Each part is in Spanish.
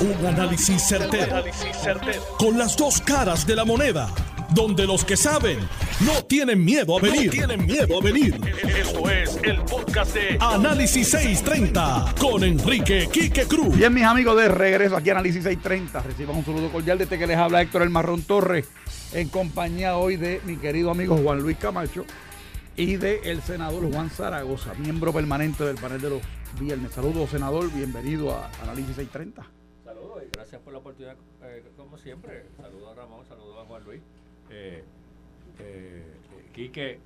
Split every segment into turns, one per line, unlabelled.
Un análisis certero, Con las dos caras de la moneda. Donde los que saben no tienen miedo a venir. tienen miedo a venir. Esto es el podcast de Análisis 630 con Enrique Quique Cruz.
Bien, mis amigos, de regreso aquí a Análisis 630. Reciban un saludo cordial desde que les habla Héctor El Marrón Torres. En compañía hoy de mi querido amigo Juan Luis Camacho y de el senador Juan Zaragoza, miembro permanente del panel de los viernes. Saludos, senador. Bienvenido a Análisis 630
gracias por la oportunidad, eh, como siempre. Saludos a Ramón, saludos a Juan Luis. Eh, eh, Quique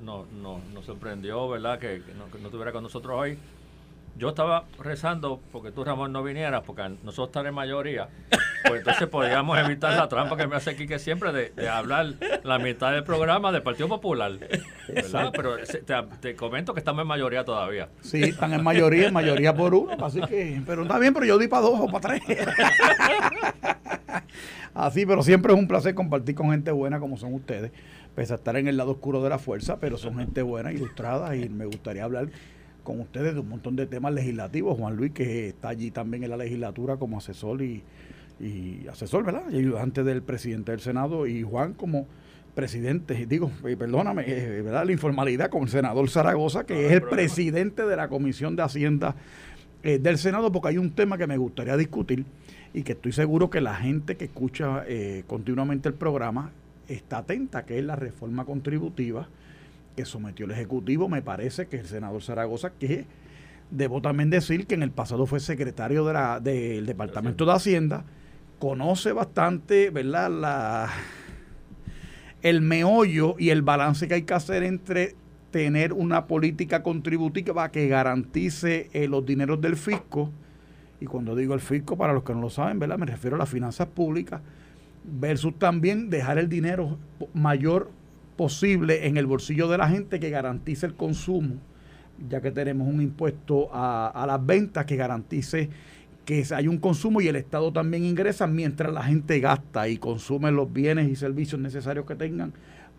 no, no, nos sorprendió, ¿verdad?, no, que no estuviera con nosotros hoy yo estaba rezando porque tú, Ramón, no vinieras, porque nosotros estamos en mayoría, pues entonces podríamos evitar la trampa que me hace Quique siempre de, hablar la mitad del programa del Partido Popular. ¿verdad? Pero te, comento que estamos en mayoría todavía.
Sí, están en mayoría, en mayoría por uno, así que, pero está bien, pero yo di para dos o para tres. Así, pero siempre es un placer compartir con gente buena como son ustedes, pese a estar en el lado oscuro de la fuerza, pero son gente buena, ilustrada, y me gustaría hablar con ustedes de un montón de temas legislativos. Juan Luis, que está allí también en la legislatura como asesor y, asesor, ¿verdad? Y ayudante del presidente del Senado, y Juan como presidente, digo, eh, perdóname, eh, ¿verdad? La informalidad con el senador Zaragoza, que es el presidente de la Comisión de Hacienda eh, del Senado, porque hay un tema que me gustaría discutir y que estoy seguro que la gente que escucha continuamente el programa está atenta, que es la reforma contributiva que sometió el Ejecutivo, me parece que el senador Zaragoza, que debo también decir que en el pasado fue secretario de la, del Departamento de Hacienda, conoce bastante, ¿verdad?, la, el meollo y el balance que hay que hacer entre tener una política contributiva que garantice eh, los dineros del fisco, y cuando digo el fisco, para los que no lo saben, ¿verdad? Me refiero a las finanzas públicas, versus también dejar el dinero mayor posible en el bolsillo de la gente que garantice el consumo, ya que tenemos un impuesto a, las ventas que garantice que hay un consumo y el Estado también ingresa mientras la gente gasta y consume los bienes y servicios necesarios que tengan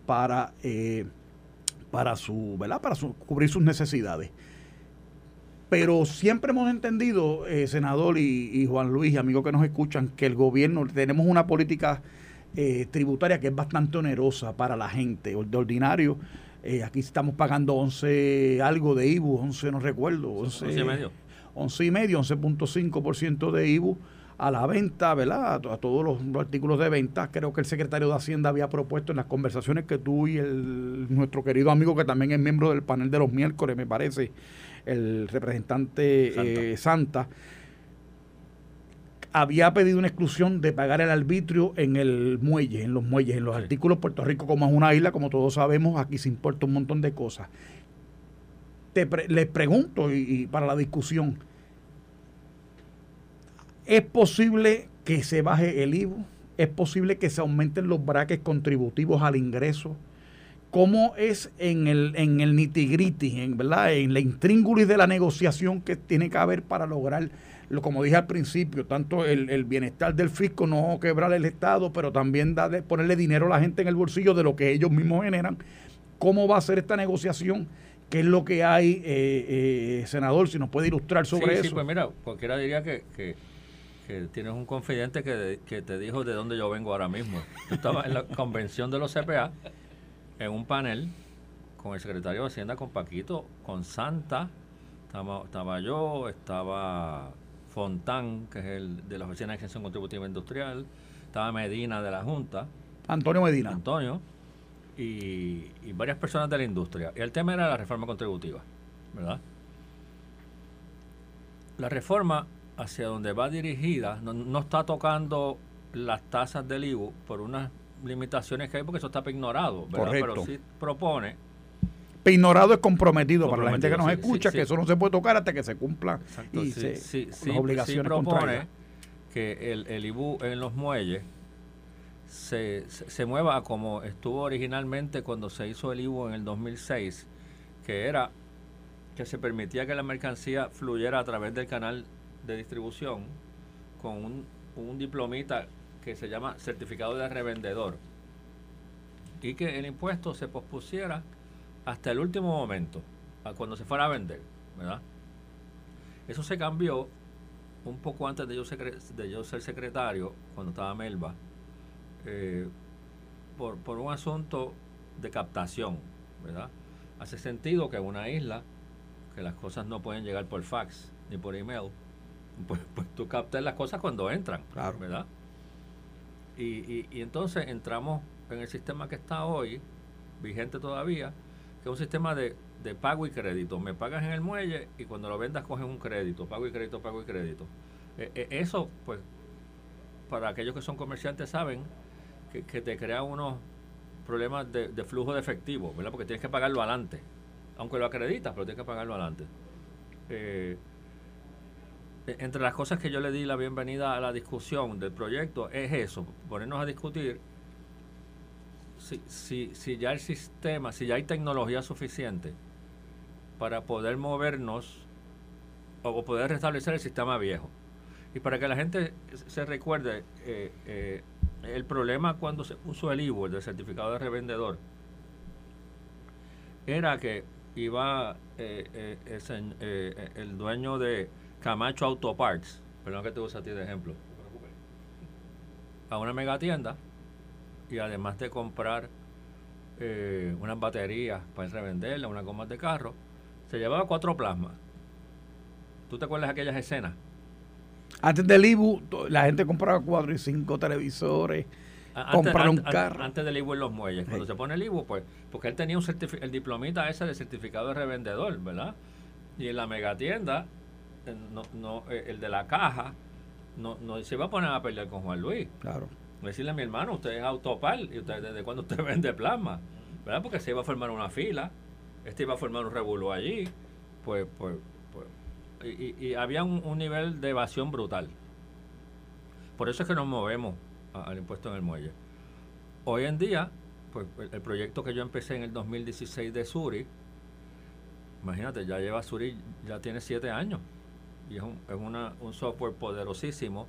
para, eh, para, su, ¿verdad? para cubrir sus necesidades. Pero siempre hemos entendido, eh, senador y, y, Juan Luis, amigos que nos escuchan, que el gobierno, tenemos una política eh, tributaria que es bastante onerosa para la gente. De ordinario, eh, aquí estamos pagando 11 algo de IBU, 11 no recuerdo, 11, y medio. 11 y medio, 11.5% de IBU a la venta, ¿verdad? A, todos los, artículos de venta. Creo que el secretario de Hacienda había propuesto en las conversaciones que tú y el, nuestro querido amigo que también es miembro del panel de los miércoles, me parece, el representante Santa eh, había pedido una exclusión de pagar el arbitrio en el muelle, en los muelles, en los artículos Puerto Rico como es una isla, como todos sabemos, aquí se importa un montón de cosas. Te les pregunto y, para la discusión, ¿es posible que se baje el IVU? ¿Es posible que se aumenten los braques contributivos al ingreso? ¿Cómo es en el, en el nitigriti, en, ¿verdad? en la intríngulis de la negociación que tiene que haber para lograr lo, como dije al principio, tanto el, bienestar del fisco, no quebrar el Estado, pero también darle, ponerle dinero a la gente en el bolsillo de lo que ellos mismos generan. ¿Cómo va a ser esta negociación? ¿Qué es lo que hay, eh, eh, senador? Si nos puede ilustrar sobre eso. Sí,
pues mira, cualquiera diría que, que, tienes un confidente que, que, te dijo de dónde yo vengo ahora mismo. Yo estaba en la convención de los CPA, en un panel, con el secretario de Hacienda, con Paquito, con Santa, estaba, estaba yo, estaba Fontán, que es el de la Oficina de Extensión Contributiva Industrial, estaba Medina de la Junta.
Antonio Medina.
Antonio. Y, varias personas de la industria. Y el tema era la reforma contributiva, ¿verdad? La reforma hacia donde va dirigida no, está tocando las tasas del IBU por unas limitaciones que hay, porque eso está ignorado, ¿verdad? Pero sí propone
ignorado es comprometido, para la gente que nos escucha, que eso no se puede tocar hasta que se cumpla y se, las obligaciones
propone que el, el IBU en los muelles se, se, mueva como estuvo originalmente cuando se hizo el IBU en el 2006, que era que se permitía que la mercancía fluyera a través del canal de distribución con un, un diplomita que se llama certificado de revendedor y que el impuesto se pospusiera hasta el último momento, cuando se fuera a vender, ¿verdad? Eso se cambió un poco antes de yo, de yo ser secretario, cuando estaba Melba, eh, por, por un asunto de captación, ¿verdad? Hace sentido que en una isla, que las cosas no pueden llegar por fax ni por email, pues, pues tú captas las cosas cuando entran, claro. ¿verdad? Y, y, entonces entramos en el sistema que está hoy, vigente todavía, que es un sistema de, de pago y crédito. Me pagas en el muelle y cuando lo vendas coges un crédito, pago y crédito, pago y crédito. E, e, eso, pues, para aquellos que son comerciantes saben que, que te crea unos problemas de, flujo de efectivo, ¿verdad? Porque tienes que pagarlo adelante. Aunque lo acreditas, pero tienes que pagarlo adelante. Eh, entre las cosas que yo le di la bienvenida a la discusión del proyecto es eso, ponernos a discutir si, si, si ya el sistema, si ya hay tecnología suficiente para poder movernos o poder restablecer el sistema viejo. Y para que la gente se recuerde, eh, eh, el problema cuando se puso el IVU, el certificado de revendedor, era que iba eh, el dueño de Camacho Auto Parts, perdón que te use a ti de ejemplo, a una mega tienda y además de comprar unas baterías para revenderla, unas gomas de carro, se llevaba cuatro plasmas. ¿Tú te acuerdas de aquellas escenas?
Antes del IBU, la gente compraba cuatro y cinco televisores, compraron un carro.
Antes del IBU en los muelles. Cuando se pone el IBU, pues, porque él tenía un el diplomita ese de certificado de revendedor, ¿verdad? Y en la megatienda, eh, no, no, eh, el de la caja, no, no se iba a poner a pelear con Juan Luis.
Claro.
Decirle a mi hermano, usted es autopal, y usted desde cuando usted vende plasma, ¿verdad? Porque se iba a formar una fila, este iba a formar un revuelo allí, pues, pues y, había un, nivel de evasión brutal. Por eso es que nos movemos al impuesto en el muelle. Hoy en día, pues el, proyecto que yo empecé en el 2016 de Suri, imagínate, ya lleva Suri, ya tiene siete años. Y es, un, es una, un software poderosísimo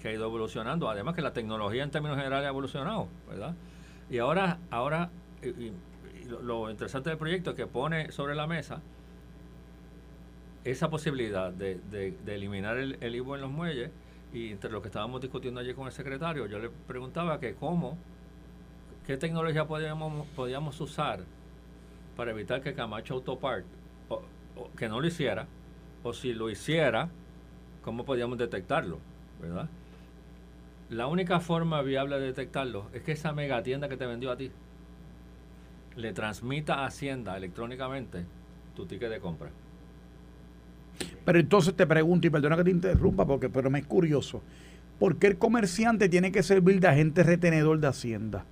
que ha ido evolucionando. Además que la tecnología en términos generales ha evolucionado, ¿verdad? Y ahora, ahora lo, interesante del proyecto es que pone sobre la mesa esa posibilidad de, eliminar el, el, IVU en los muelles y entre lo que estábamos discutiendo allí con el secretario, yo le preguntaba que cómo, qué tecnología podíamos, podíamos usar para evitar que Camacho Autopark, o, que no lo hiciera, o si lo hiciera, cómo podíamos detectarlo, ¿verdad? La única forma viable de detectarlo es que esa mega tienda que te vendió a ti le transmita a Hacienda electrónicamente tu ticket de compra.
Pero entonces te pregunto, y perdona que te interrumpa, porque pero me es curioso, ¿por qué el comerciante tiene que servir de agente retenedor de Hacienda?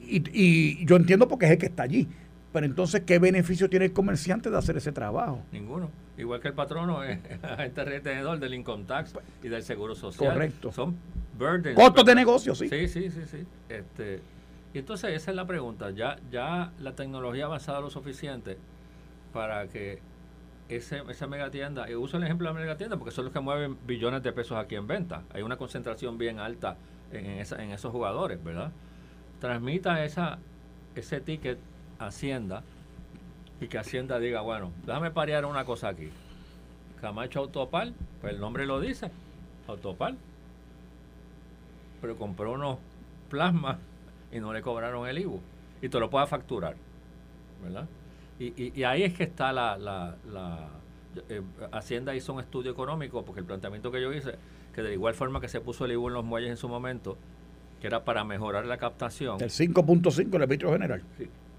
Y, yo entiendo porque es el que está allí. Pero entonces, ¿qué beneficio tiene el comerciante de hacer ese trabajo?
Ninguno. Igual que el patrono es agente retenedor del income tax y del seguro social.
Correcto.
Son burdens.
Costos de negocio, sí.
Sí, sí, sí, sí. Este, y entonces esa es la pregunta. Ya, ya la tecnología ha avanzado lo suficiente para que ese, esa megatienda, y uso el ejemplo de la megatienda porque son los que mueven billones de pesos aquí en venta. Hay una concentración bien alta en, esa, en esos jugadores, ¿verdad? Transmita esa, ese ticket Hacienda y que Hacienda diga, bueno, déjame parear una cosa aquí. Camacho Autopal, pues el nombre lo dice, Autopal. Pero compró unos plasmas y no le cobraron el IVU. Y te lo pueda facturar, ¿verdad? Y, ahí es que está la, la, eh, Hacienda hizo un estudio económico, porque el planteamiento que yo hice, que de igual forma que se puso el IVU en los muelles en su momento, que era para mejorar la captación.
El 5.5 el arbitrio general.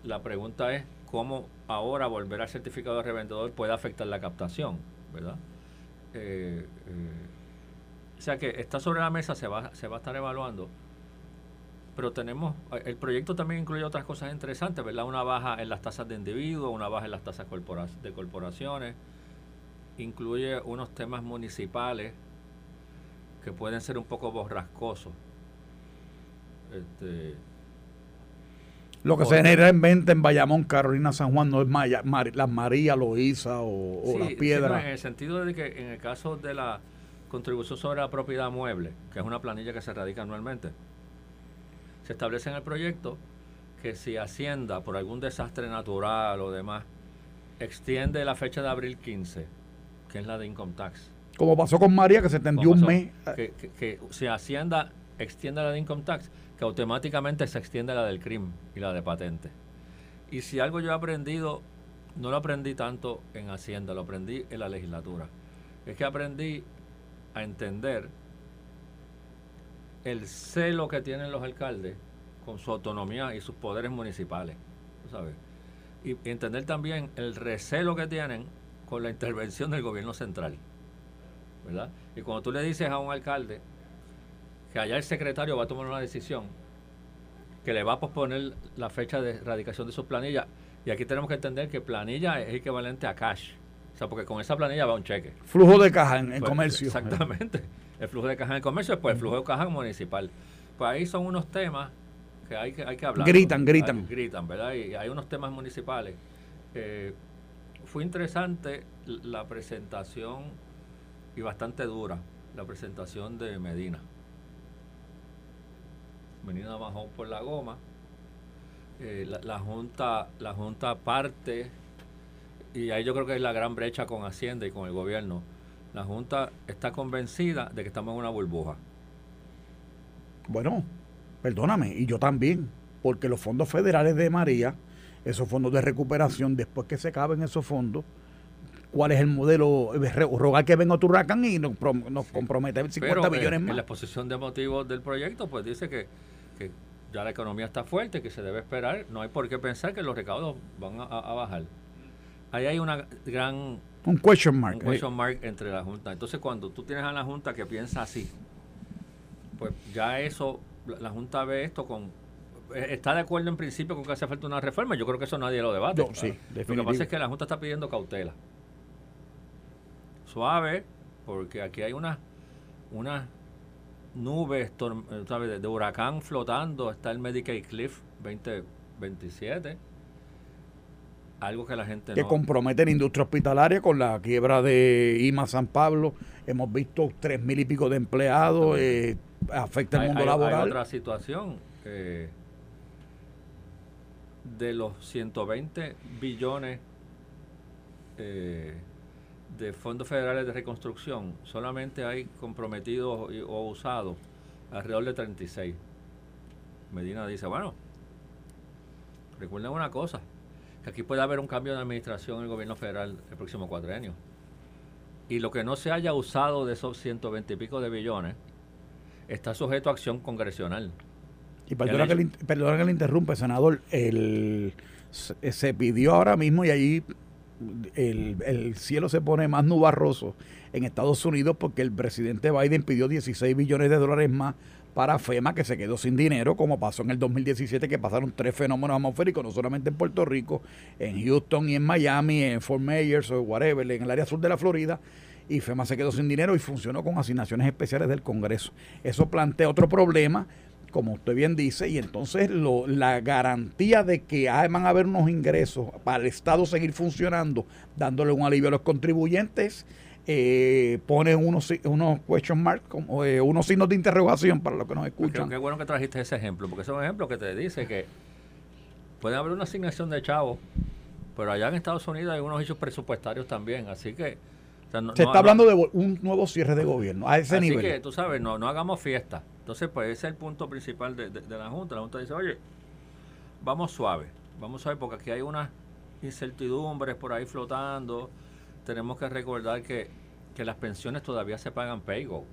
La pregunta es cómo ahora volver al certificado de revendedor puede afectar la captación, ¿verdad? Eh, eh, o sea que está sobre la mesa, se va, se va a estar evaluando pero tenemos, el proyecto también incluye otras cosas interesantes, ¿verdad? Una baja en las tasas de individuos, una baja en las tasas de corporaciones, incluye unos temas municipales que pueden ser un poco borrascosos. Este,
lo que se genera en venta en Bayamón, Carolina, San Juan, no es Maya, las María, Loíza o, o las piedras.
en el sentido de que en el caso de la contribución sobre la propiedad mueble, que es una planilla que se radica anualmente, se establece en el proyecto que si Hacienda, por algún desastre natural o demás, extiende la fecha de abril 15, que es la de income tax.
Como pasó con María, que se extendió un mes.
Que, que, si Hacienda extiende la de Income Tax, que automáticamente se extiende la del CRIM y la de patente. Y si algo yo he aprendido, no lo aprendí tanto en Hacienda, lo aprendí en la legislatura. Es que aprendí a entender el celo que tienen los alcaldes con su autonomía y sus poderes municipales, ¿sabes? Y entender también el recelo que tienen con la intervención del gobierno central, ¿verdad? Y cuando tú le dices a un alcalde que allá el secretario va a tomar una decisión que le va a posponer la fecha de erradicación de sus planillas, y aquí tenemos que entender que planilla es equivalente a cash, o sea, porque con esa planilla va un cheque.
Flujo de caja en,
pues,
comercio.
Exactamente. El flujo de caja en el comercio, después el flujo de caja municipal. Pues ahí son unos temas que hay que, hay que hablar.
Gritan, gritan.
gritan, ¿verdad? Y hay unos temas municipales. Eh, fue interesante la presentación y bastante dura la presentación de Medina. Medina bajó por la goma. Eh, la, la, junta la junta parte y ahí yo creo que es la gran brecha con Hacienda y con el gobierno la Junta está convencida de que estamos en una burbuja.
Bueno, perdóname, y yo también, porque los fondos federales de María, esos fondos de recuperación, después que se acaben esos fondos, ¿cuál es el modelo? Rogar que venga otro huracán y nos, nos compromete 50 millones más.
En la exposición de motivos del proyecto, pues dice que, ya la economía está fuerte, que se debe esperar, no hay por qué pensar que los recaudos van a bajar. Ahí hay una gran
un question mark.
Un question mark entre la Junta. Entonces, cuando tú tienes a la Junta que piensa así, pues ya eso, la Junta ve esto con. Eh, está de acuerdo en principio con que hace falta una reforma. Yo creo que eso nadie lo debate.
sí,
lo que pasa es que la Junta está pidiendo cautela. Suave, porque aquí hay unas una nubes de, de huracán flotando. Está el Medicaid Cliff 2027 algo que la gente
que compromete la industria hospitalaria con la quiebra de IMA San Pablo. Hemos visto tres mil y pico de empleados, eh, afecta el mundo laboral.
Hay otra situación. Eh, de los 120 billones eh, de fondos federales de reconstrucción, solamente hay comprometidos o usados alrededor de 36. Medina dice, bueno, recuerden una cosa, que aquí puede haber un cambio de administración en el gobierno federal el próximo cuatrenio. Y lo que no se haya usado de esos 120 y pico de billones está sujeto a acción congresional.
Y perdona que, le, perdona que le interrumpe, senador. El, se pidió ahora mismo y ahí el, el, cielo se pone más nubarroso en Estados Unidos porque el presidente Biden pidió 16 billones de dólares más para FEMA que se quedó sin dinero, como pasó en el 2017 que pasaron tres fenómenos atmosféricos, no solamente en Puerto Rico, en Houston y en Miami, en Fort Myers o whatever, en el área sur de la Florida, y FEMA se quedó sin dinero y funcionó con asignaciones especiales del Congreso. Eso plantea otro problema, como usted bien dice, y entonces lo, la garantía de que van a haber unos ingresos para el Estado seguir funcionando, dándole un alivio a los contribuyentes, eh, pone unos, unos question marks, como, eh, unos signos de interrogación para los que nos escuchan.
Qué bueno que trajiste ese ejemplo, porque es un ejemplo que te dice que puede haber una asignación de chavos, pero allá en Estados Unidos hay unos hechos presupuestarios también, así que...
Se está hablando de un nuevo cierre de gobierno, a ese nivel.
Así que, tú sabes, no, no hagamos fiesta. Entonces, pues ese es el punto principal de, de la Junta. La Junta dice, oye, vamos suave, vamos suave, porque aquí hay unas incertidumbres por ahí flotando tenemos que recordar que, las pensiones todavía se pagan paygo.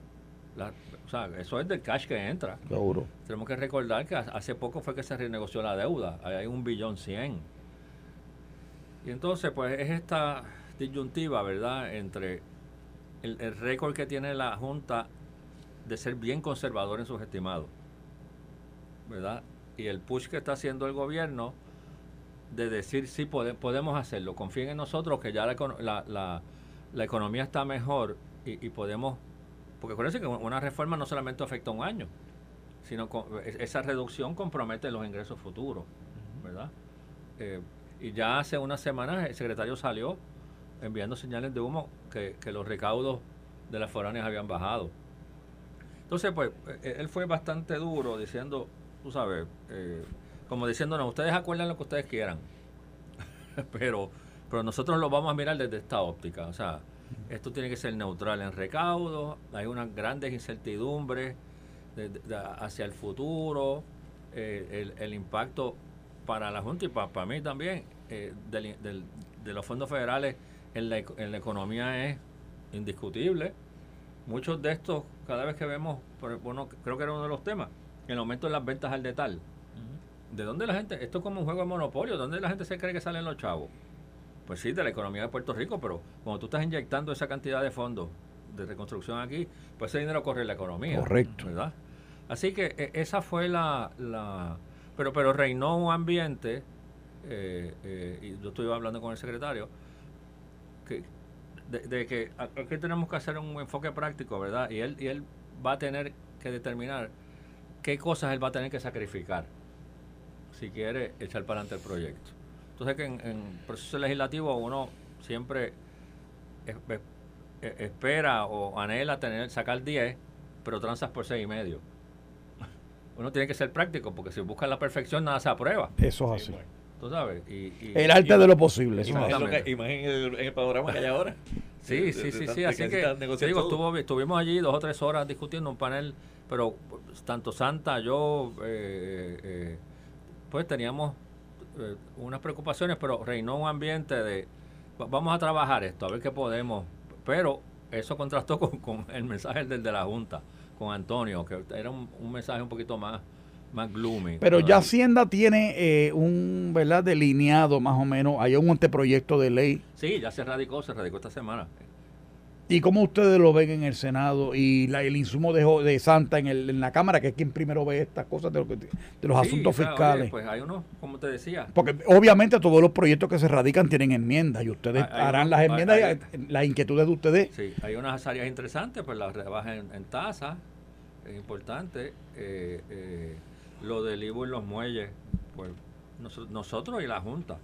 o sea, eso es del cash que entra.
Seguro.
Tenemos que recordar que hace poco fue que se renegoció la deuda. hay un billón cien. Y entonces, pues es esta disyuntiva, ¿verdad?, entre el, el récord que tiene la Junta de ser bien conservador en sus estimados, ¿verdad? Y el push que está haciendo el gobierno de decir sí podemos hacerlo, confíen en nosotros que ya la, la, la, economía está mejor y, podemos, porque acuérdense que una reforma no solamente afecta un año, sino esa reducción compromete los ingresos futuros, ¿verdad? Eh, y ya hace unas semanas el secretario salió enviando señales de humo que, los recaudos de las foráneas habían bajado. Entonces, pues, e, él fue bastante duro diciendo, tú sabes, eh, como diciéndonos, ustedes acuerdan lo que ustedes quieran, pero, pero nosotros lo vamos a mirar desde esta óptica. O sea, Esto tiene que ser neutral en recaudo, hay unas grandes incertidumbres hacia el futuro, eh, el, impacto para la Junta y para, mí también eh, de los fondos federales en la, en la economía es indiscutible. Muchos de estos, cada vez que vemos, bueno, creo que era uno de los temas, el aumento de las ventas al detal. ¿De dónde la gente? Esto es como un juego de monopolio. ¿Dónde la gente se cree que salen los chavos? Pues sí, de la economía de Puerto Rico, pero cuando tú estás inyectando esa cantidad de fondos de reconstrucción aquí, pues ese dinero corre en la economía.
Correcto.
¿Verdad? Así que e, esa fue la... la pero, pero reinó un ambiente, eh, eh, y yo estuve hablando con el secretario, que, de, que aquí tenemos que hacer un enfoque práctico, ¿verdad? Y él, y él va a tener que determinar qué cosas él va a tener que sacrificar si quiere echar para adelante el proyecto. Entonces que en, en proceso legislativo uno siempre e, espera o anhela tener sacar 10, pero transas por 6 y medio. Uno tiene que ser práctico porque si busca la perfección nada se aprueba.
Eso es así.
Tú sabes.
el arte de lo posible.
Imagínate en el panorama que hay ahora.
Sí, sí, sí, sí. Así que, digo, estuvimos allí dos o tres horas discutiendo un panel, pero tanto Santa, yo, eh, eh, pues teníamos eh, unas preocupaciones, pero reinó un ambiente de vamos a trabajar esto, a ver qué podemos. Pero eso contrastó con, el mensaje del de la Junta, con Antonio, que era un, mensaje un poquito más, más gloomy.
Pero ya Hacienda tiene eh, un verdad delineado más o menos, hay un anteproyecto de ley.
Sí, ya se radicó, se radicó esta semana.
¿Y cómo ustedes lo ven en el Senado y la, el insumo de, de Santa en, el, en la Cámara, que es quien primero ve estas cosas de, de los asuntos fiscales?
pues hay unos, como te decía.
Porque obviamente todos los proyectos que se radican tienen enmiendas y ustedes harán las enmiendas y las inquietudes de ustedes.
Sí, hay unas áreas interesantes, pues la rebaja en, en tasa es importante. Eh, eh, lo del IVU en los muelles, pues nosotros y la Junta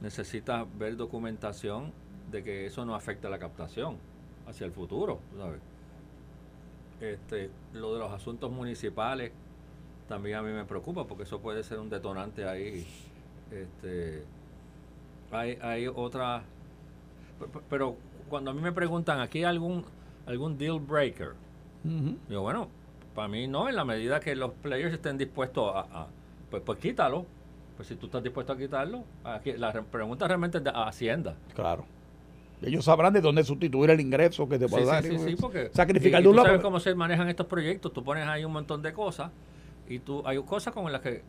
necesita ver documentación de que eso no afecta a la captación hacia el futuro, ¿sabes? Este, lo de los asuntos municipales también a mí me preocupa porque eso puede ser un detonante ahí. Este, hay, hay otra, pero cuando a mí me preguntan, ¿aquí hay algún, algún deal breaker? Digo, bueno, para mí no, en la medida que los players estén dispuestos a, pues, pues quítalo. Pues si tú estás dispuesto a quitarlo, aquí, la pregunta realmente es de Hacienda.
Claro. Ellos sabrán de dónde sustituir el ingreso que te puede dar.
Sí, sí, porque
sacrificar
de un lado. sabes cómo se manejan estos proyectos. Tú pones ahí un montón de cosas y tú hay cosas con las que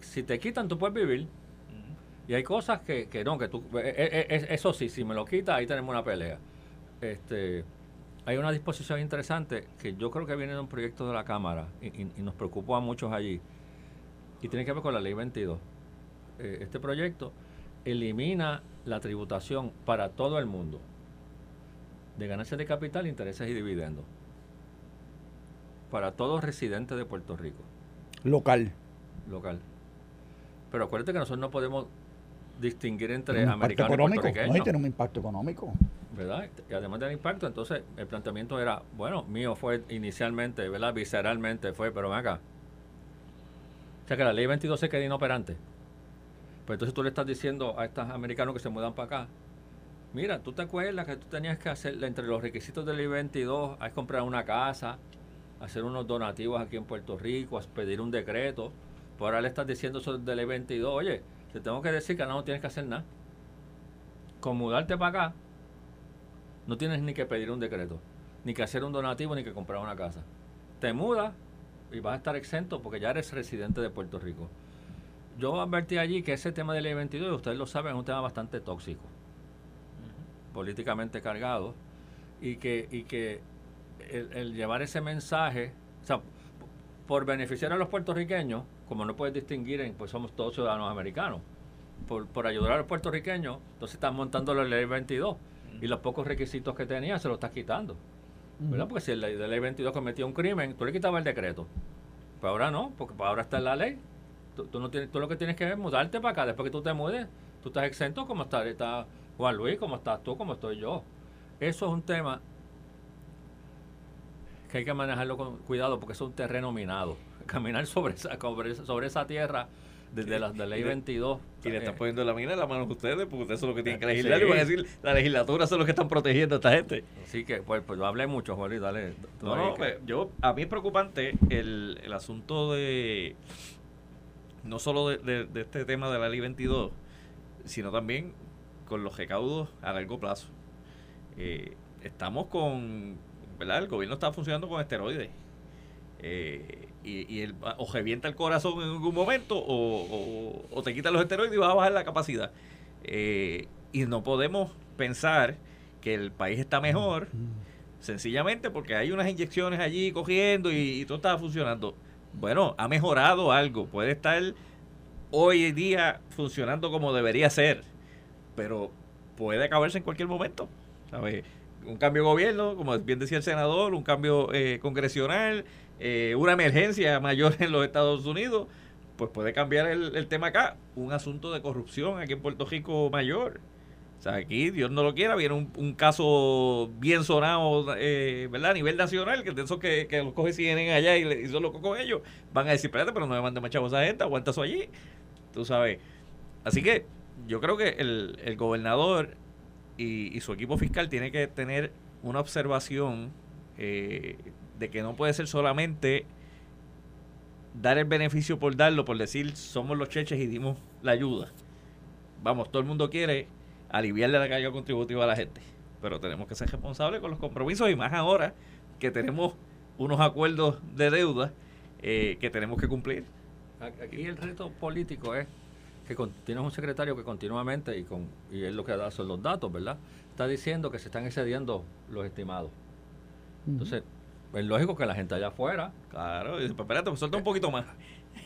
si te quitan tú puedes vivir. Y hay cosas que, que no, que tú. Eh, eh, eh, eso sí, si me lo quitas, ahí tenemos una pelea. Este, hay una disposición interesante que yo creo que viene de un proyecto de la Cámara y, y, nos preocupó a muchos allí. Y tiene que ver con la ley 22. este proyecto elimina la tributación para todo el mundo de ganancias de capital, intereses y dividendos. Para todos residentes de Puerto Rico.
Local.
Local. Pero acuérdate que nosotros no podemos distinguir entre americanos
y puertorriqueños. No, tiene un impacto económico.
¿Verdad? Y además del impacto, entonces el planteamiento era, bueno, mío fue inicialmente, ¿verdad? Visceralmente fue, pero ven acá. O sea que la ley 22 se queda inoperante. Pues entonces tú le estás diciendo a estos americanos que se mudan para acá, mira, tú te acuerdas que tú tenías que hacer, entre los requisitos del I-22, hay que comprar una casa, hacer unos donativos aquí en Puerto Rico, pedir un decreto. Pues ahora le estás diciendo eso del I-22, oye, te tengo que decir que no, no tienes que hacer nada. Con mudarte para acá, no tienes ni que pedir un decreto, ni que hacer un donativo, ni que comprar una casa. Te mudas y vas a estar exento porque ya eres residente de Puerto Rico. Yo advertí allí que ese tema de ley 22, ustedes lo saben, es un tema bastante tóxico, políticamente cargado, y que, y que el, llevar ese mensaje, o sea, por beneficiar a los puertorriqueños, como no puedes distinguir, pues somos todos ciudadanos americanos, por, por ayudar a los puertorriqueños, entonces estás montando la ley 22 y los pocos requisitos que tenía se los estás quitando. ¿verdad? Porque si el de ley 22 cometía un crimen, tú le quitabas el decreto. Pues ahora no, porque ahora está en la ley Tú, no tienes, tú lo que tienes que es mudarte para acá. Después que tú te mudes, tú estás exento como está, está Juan Luis, como estás tú, como estoy yo. Eso es un tema que hay que manejarlo con cuidado porque es un terreno minado. Caminar sobre esa, sobre, esa tierra desde la de ley 22.
Y le están poniendo la mina en la mano a ustedes, porque ustedes son los que tienen que
Sí.
legislar. Y van a decir, la legislatura son los que están protegiendo a esta gente.
Así que, pues, pues yo hablé mucho, Jorge, dale.
No, no,
que-
pues, yo, a mí es preocupante el, el asunto de, no solo de, de- de este tema de la ley 22, sino también con los recaudos a largo plazo. Eh, estamos con, ¿verdad? El gobierno está funcionando con esteroides. Eh, y, y el, o revienta el corazón en algún momento o, o- o te quitan los esteroides y vas a bajar la capacidad. Eh, y no podemos pensar que el país está mejor sencillamente porque hay unas inyecciones allí cogiendo y, y todo está funcionando. Bueno, ha mejorado algo, puede estar hoy en día funcionando como debería ser, pero puede acabarse en cualquier momento. ¿sabes? Un cambio de gobierno, como bien decía el senador, un cambio eh, congresional, eh, una emergencia mayor en los Estados Unidos, pues puede cambiar el, tema acá. Un asunto de corrupción aquí en Puerto Rico mayor. O sea, aquí, Dios no lo quiera, viene un, caso bien sonado, eh, ¿verdad? A nivel nacional, que de esos que, los coge CNN allá y, y son locos con ellos, van a decir, espérate, pero no me manden más chavos a esa gente, aguanta eso allí. Tú sabes. Así que yo creo que el, el gobernador y, y su equipo fiscal tiene que tener una observación eh, de que no puede ser solamente dar el beneficio por darlo, por decir somos los cheches y dimos la ayuda. Vamos, todo el mundo quiere aliviarle la carga contributiva a la gente, pero tenemos que ser responsables con los compromisos y más ahora que tenemos unos acuerdos de deuda eh, que tenemos que cumplir.
Aquí el reto político es que con- tienes un secretario que continuamente, y con y él lo que da son los datos, ¿verdad? Está diciendo que se están excediendo los estimados. Entonces, es lógico que la gente allá afuera
Claro, y dice, "Pues espérate, pues suelta un poquito más.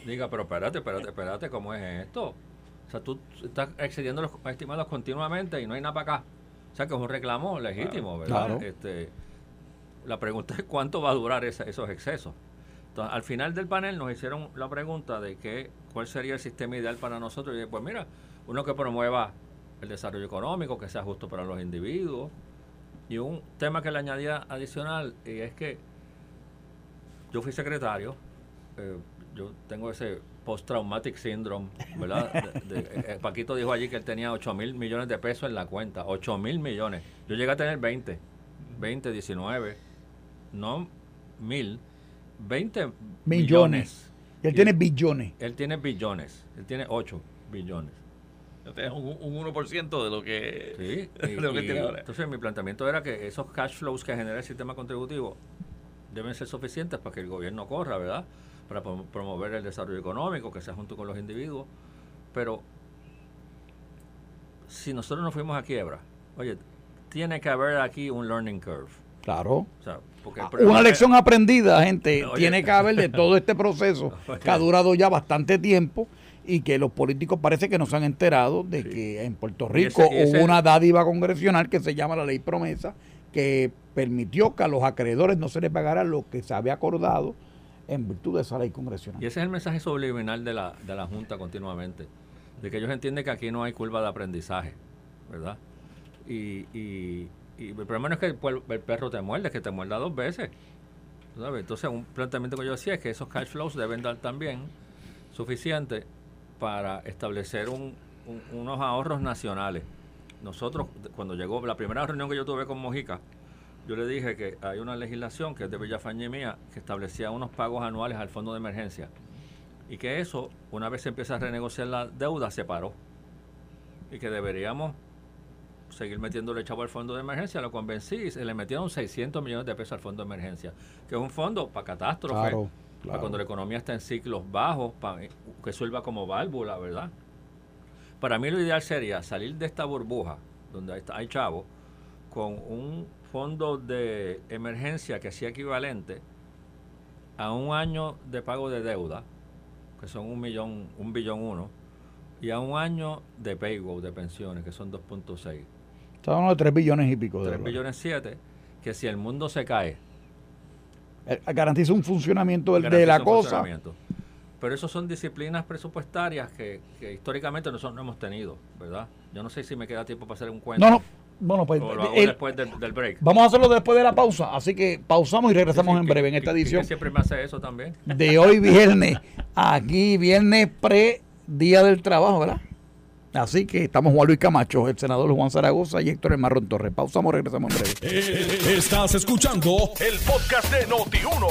diga, pero espérate, espérate, espérate, ¿cómo es esto? O sea, tú estás excediendo los estimados continuamente y no hay nada para acá. O sea, que es un reclamo legítimo, ¿verdad?
Claro.
Este, la pregunta es cuánto va a durar esa- esos excesos. Entonces, al final del panel nos hicieron la pregunta de que, cuál sería el sistema ideal para nosotros. Y pues mira, uno que promueva el desarrollo económico, que sea justo para los individuos. Y un tema que le añadía adicional, y es que yo fui secretario, eh, yo tengo ese post-traumatic syndrome, ¿verdad? De- eh, Paquito dijo allí que él tenía 8 mil millones de pesos en la cuenta, 8 mil millones. Yo llegué a tener 20, 20, 19, no mil, 20
Millones.
millones.
Y él
Y-
tiene billones.
Él tiene billones, él tiene 8 billones.
Este un, un 1% de lo que,
Sí,
de
y-
lo que
y
tiene ahora.
entonces mi planteamiento era que esos cash flows que genera el sistema contributivo deben ser suficientes para que el gobierno corra, ¿verdad? Para prom- promover el desarrollo económico, que sea junto con los individuos. Pero si nosotros nos fuimos a quiebra, oye, tiene que haber aquí un learning curve.
Claro.
O sea, porque
Ah, Una
es-
lección aprendida, gente, tiene que haber de todo este proceso que ha durado ya bastante tiempo y que los políticos parece que no se han enterado de que en Puerto Rico
ese- y ese-
hubo una dádiva congresional que se llama la ley promesa que permitió que a los acreedores no se les pagara lo que se había acordado en virtud de esa ley congresional.
Y ese es el mensaje subliminal de la, de la Junta continuamente, de que ellos entienden que aquí no hay curva de aprendizaje, ¿verdad? Y, y, y el problema no es que el, perro te muerde, es que te muerda dos veces. Entonces, un planteamiento que yo decía es que esos cash flows deben dar también suficiente para establecer un- un- unos ahorros nacionales. Nosotros, cuando llegó la primera reunión que yo tuve con Mojica, yo le dije que hay una legislación que es de Villafañe y mía que establecía unos pagos anuales al fondo de emergencia y que eso, una vez se empieza a renegociar la deuda, se paró y que deberíamos seguir metiéndole chavo al fondo de emergencia. Lo convencí y se le metieron 600 millones de pesos al fondo de emergencia, que es un fondo para catástrofes,
Claro,
para cuando la economía está en ciclos bajos, para que sirva como válvula, ¿verdad? Para mí lo ideal sería salir de esta burbuja, donde hay, hay chavos, con un fondo de emergencia que sea equivalente a un año de pago de deuda, que son un millón, un billón uno, y a un año de paygo de pensiones, que son 2.6.
Estamos hablando de 3 billones y pico de
3
dólares.
billones 7, que si el mundo se cae,
Eh, Garantiza un funcionamiento del- de la
un
cosa.
Pero eso son disciplinas presupuestarias que, que históricamente nosotros no hemos tenido, ¿verdad? Yo no sé si me queda tiempo para hacer un cuento.
No, no. Bueno, pues
O lo hago
el-
después del, del break.
vamos a hacerlo después de la pausa. Así que pausamos y regresamos
Sí, sí,
en
que-
breve en esta
que
edición
siempre me hace eso también.
de hoy viernes. Aquí, viernes pre Día del Trabajo, ¿verdad? Así que estamos Juan Luis Camacho, el senador Juan Zaragoza y Héctor El Marrón Torres. Pausamos, regresamos en breve.
Eh, estás escuchando el podcast de Noti1.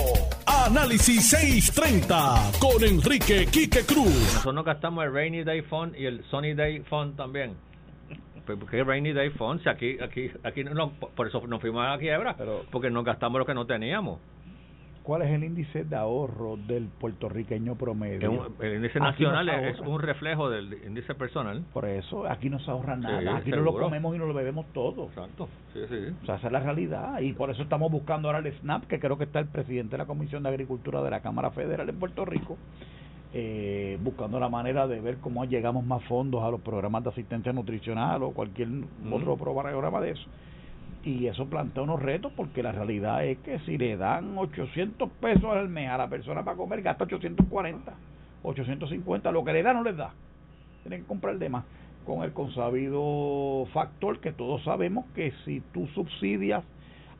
Análisis 630 con Enrique Quique Cruz.
Nosotros nos gastamos el Rainy Day Fund y el Sunny Day Fund también. Pues, ¿Por qué Rainy Day Fund? Si aquí, aquí, aquí no, por eso nos fuimos a la quiebra, porque nos gastamos lo que no teníamos.
¿Cuál es el índice de ahorro del puertorriqueño promedio?
el índice nacional es un reflejo del índice personal.
Por eso, aquí no se ahorra nada. aquí no lo comemos y no lo bebemos todo.
Exacto. Sí, sí.
O sea, esa es la realidad. Y por eso estamos buscando ahora el SNAP, que creo que está el presidente de la Comisión de Agricultura de la Cámara Federal en Puerto Rico, eh, buscando la manera de ver cómo llegamos más fondos a los programas de asistencia nutricional o cualquier otro programa de eso y eso plantea unos retos porque la realidad es que si le dan 800 pesos al mes a la persona para comer, gasta 840, 850, lo que le da no les da. Tienen que comprar de más. Con el consabido factor que todos sabemos que si tú subsidias,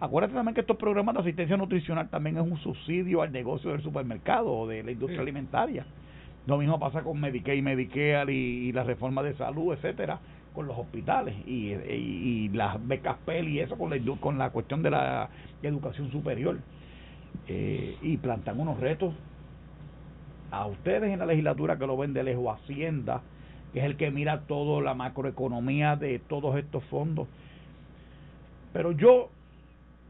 acuérdate también que estos programas de asistencia nutricional también es un subsidio al negocio del supermercado o de la industria alimentaria. Lo mismo pasa con Medicaid, Medicare y, y la reforma de salud, etcétera con los hospitales y, y, las becas PEL y eso con la, con la cuestión de la educación superior. Eh, y plantan unos retos a ustedes en la legislatura que lo ven de lejos, Hacienda, que es el que mira toda la macroeconomía de todos estos fondos. Pero yo,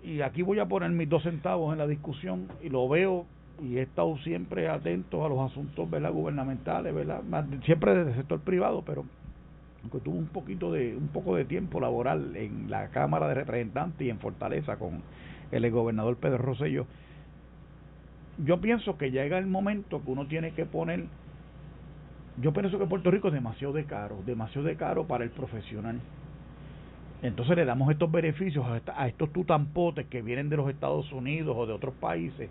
y aquí voy a poner mis dos centavos en la discusión, y lo veo y he estado siempre atento a los asuntos ¿verdad? gubernamentales, ¿verdad? siempre desde el sector privado, pero aunque tuvo un poquito de un poco de tiempo laboral en la Cámara de Representantes y en Fortaleza con el gobernador Pedro Rosselló, yo pienso que llega el momento que uno tiene que poner yo pienso que Puerto Rico es demasiado de caro, demasiado de caro para el profesional. Entonces le damos estos beneficios a, estos tutampotes que vienen de los Estados Unidos o de otros países,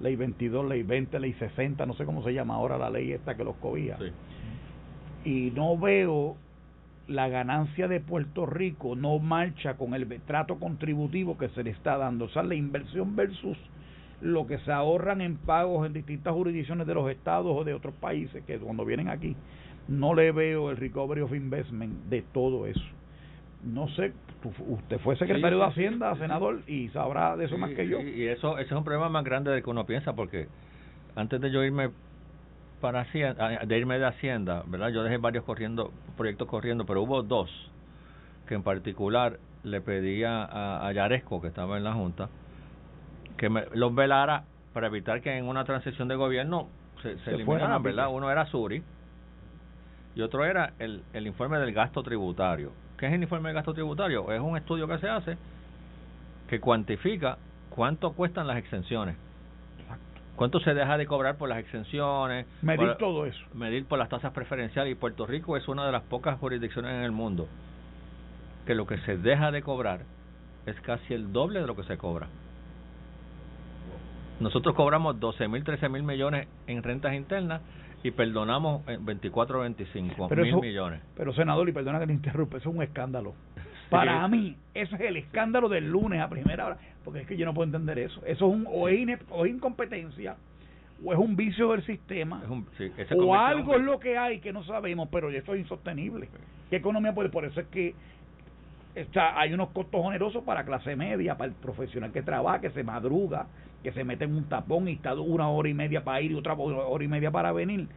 ley 22, ley 20, ley 60, no sé cómo se llama ahora la ley esta que los cobía. Y no veo la ganancia de Puerto Rico no marcha con el trato contributivo que se le está dando. O sea, la inversión versus lo que se ahorran en pagos en distintas jurisdicciones de los estados o de otros países que cuando vienen aquí no le veo el recovery of investment de todo eso. No sé, usted fue secretario de Hacienda, senador, y sabrá de eso más que yo.
Y eso, ese es un problema más grande del que uno piensa, porque antes de yo irme para Hacienda, de irme de Hacienda, ¿verdad? Yo dejé varios corriendo, proyectos corriendo, pero hubo dos que en particular le pedía a, a Yaresco, que estaba en la Junta, que me, los velara para evitar que en una transición de gobierno se, se, eliminaran, ¿verdad? Uno era Suri y otro era el, el informe del gasto tributario. ¿Qué es el informe del gasto tributario? Es un estudio que se hace que cuantifica cuánto cuestan las exenciones ¿Cuánto se deja de cobrar por las exenciones?
Medir todo eso.
Medir por las tasas preferenciales. Y Puerto Rico es una de las pocas jurisdicciones en el mundo que lo que se deja de cobrar es casi el doble de lo que se cobra. Nosotros cobramos 12 mil, 13 mil millones en rentas internas y perdonamos 24 o 25 mil millones.
Pero senador, y perdona que le interrumpa, eso es un escándalo. Para mí, eso es el escándalo del lunes a primera hora, porque es que yo no puedo entender eso. Eso es un o es, incompetencia o es un vicio del sistema o algo es lo que hay que no sabemos, pero eso es insostenible. ¿Qué economía puede? Por eso es que está, hay unos costos onerosos para clase media, para el profesional que trabaja, que se madruga, que se mete en un tapón y está una hora y media para ir y otra hora y media para venir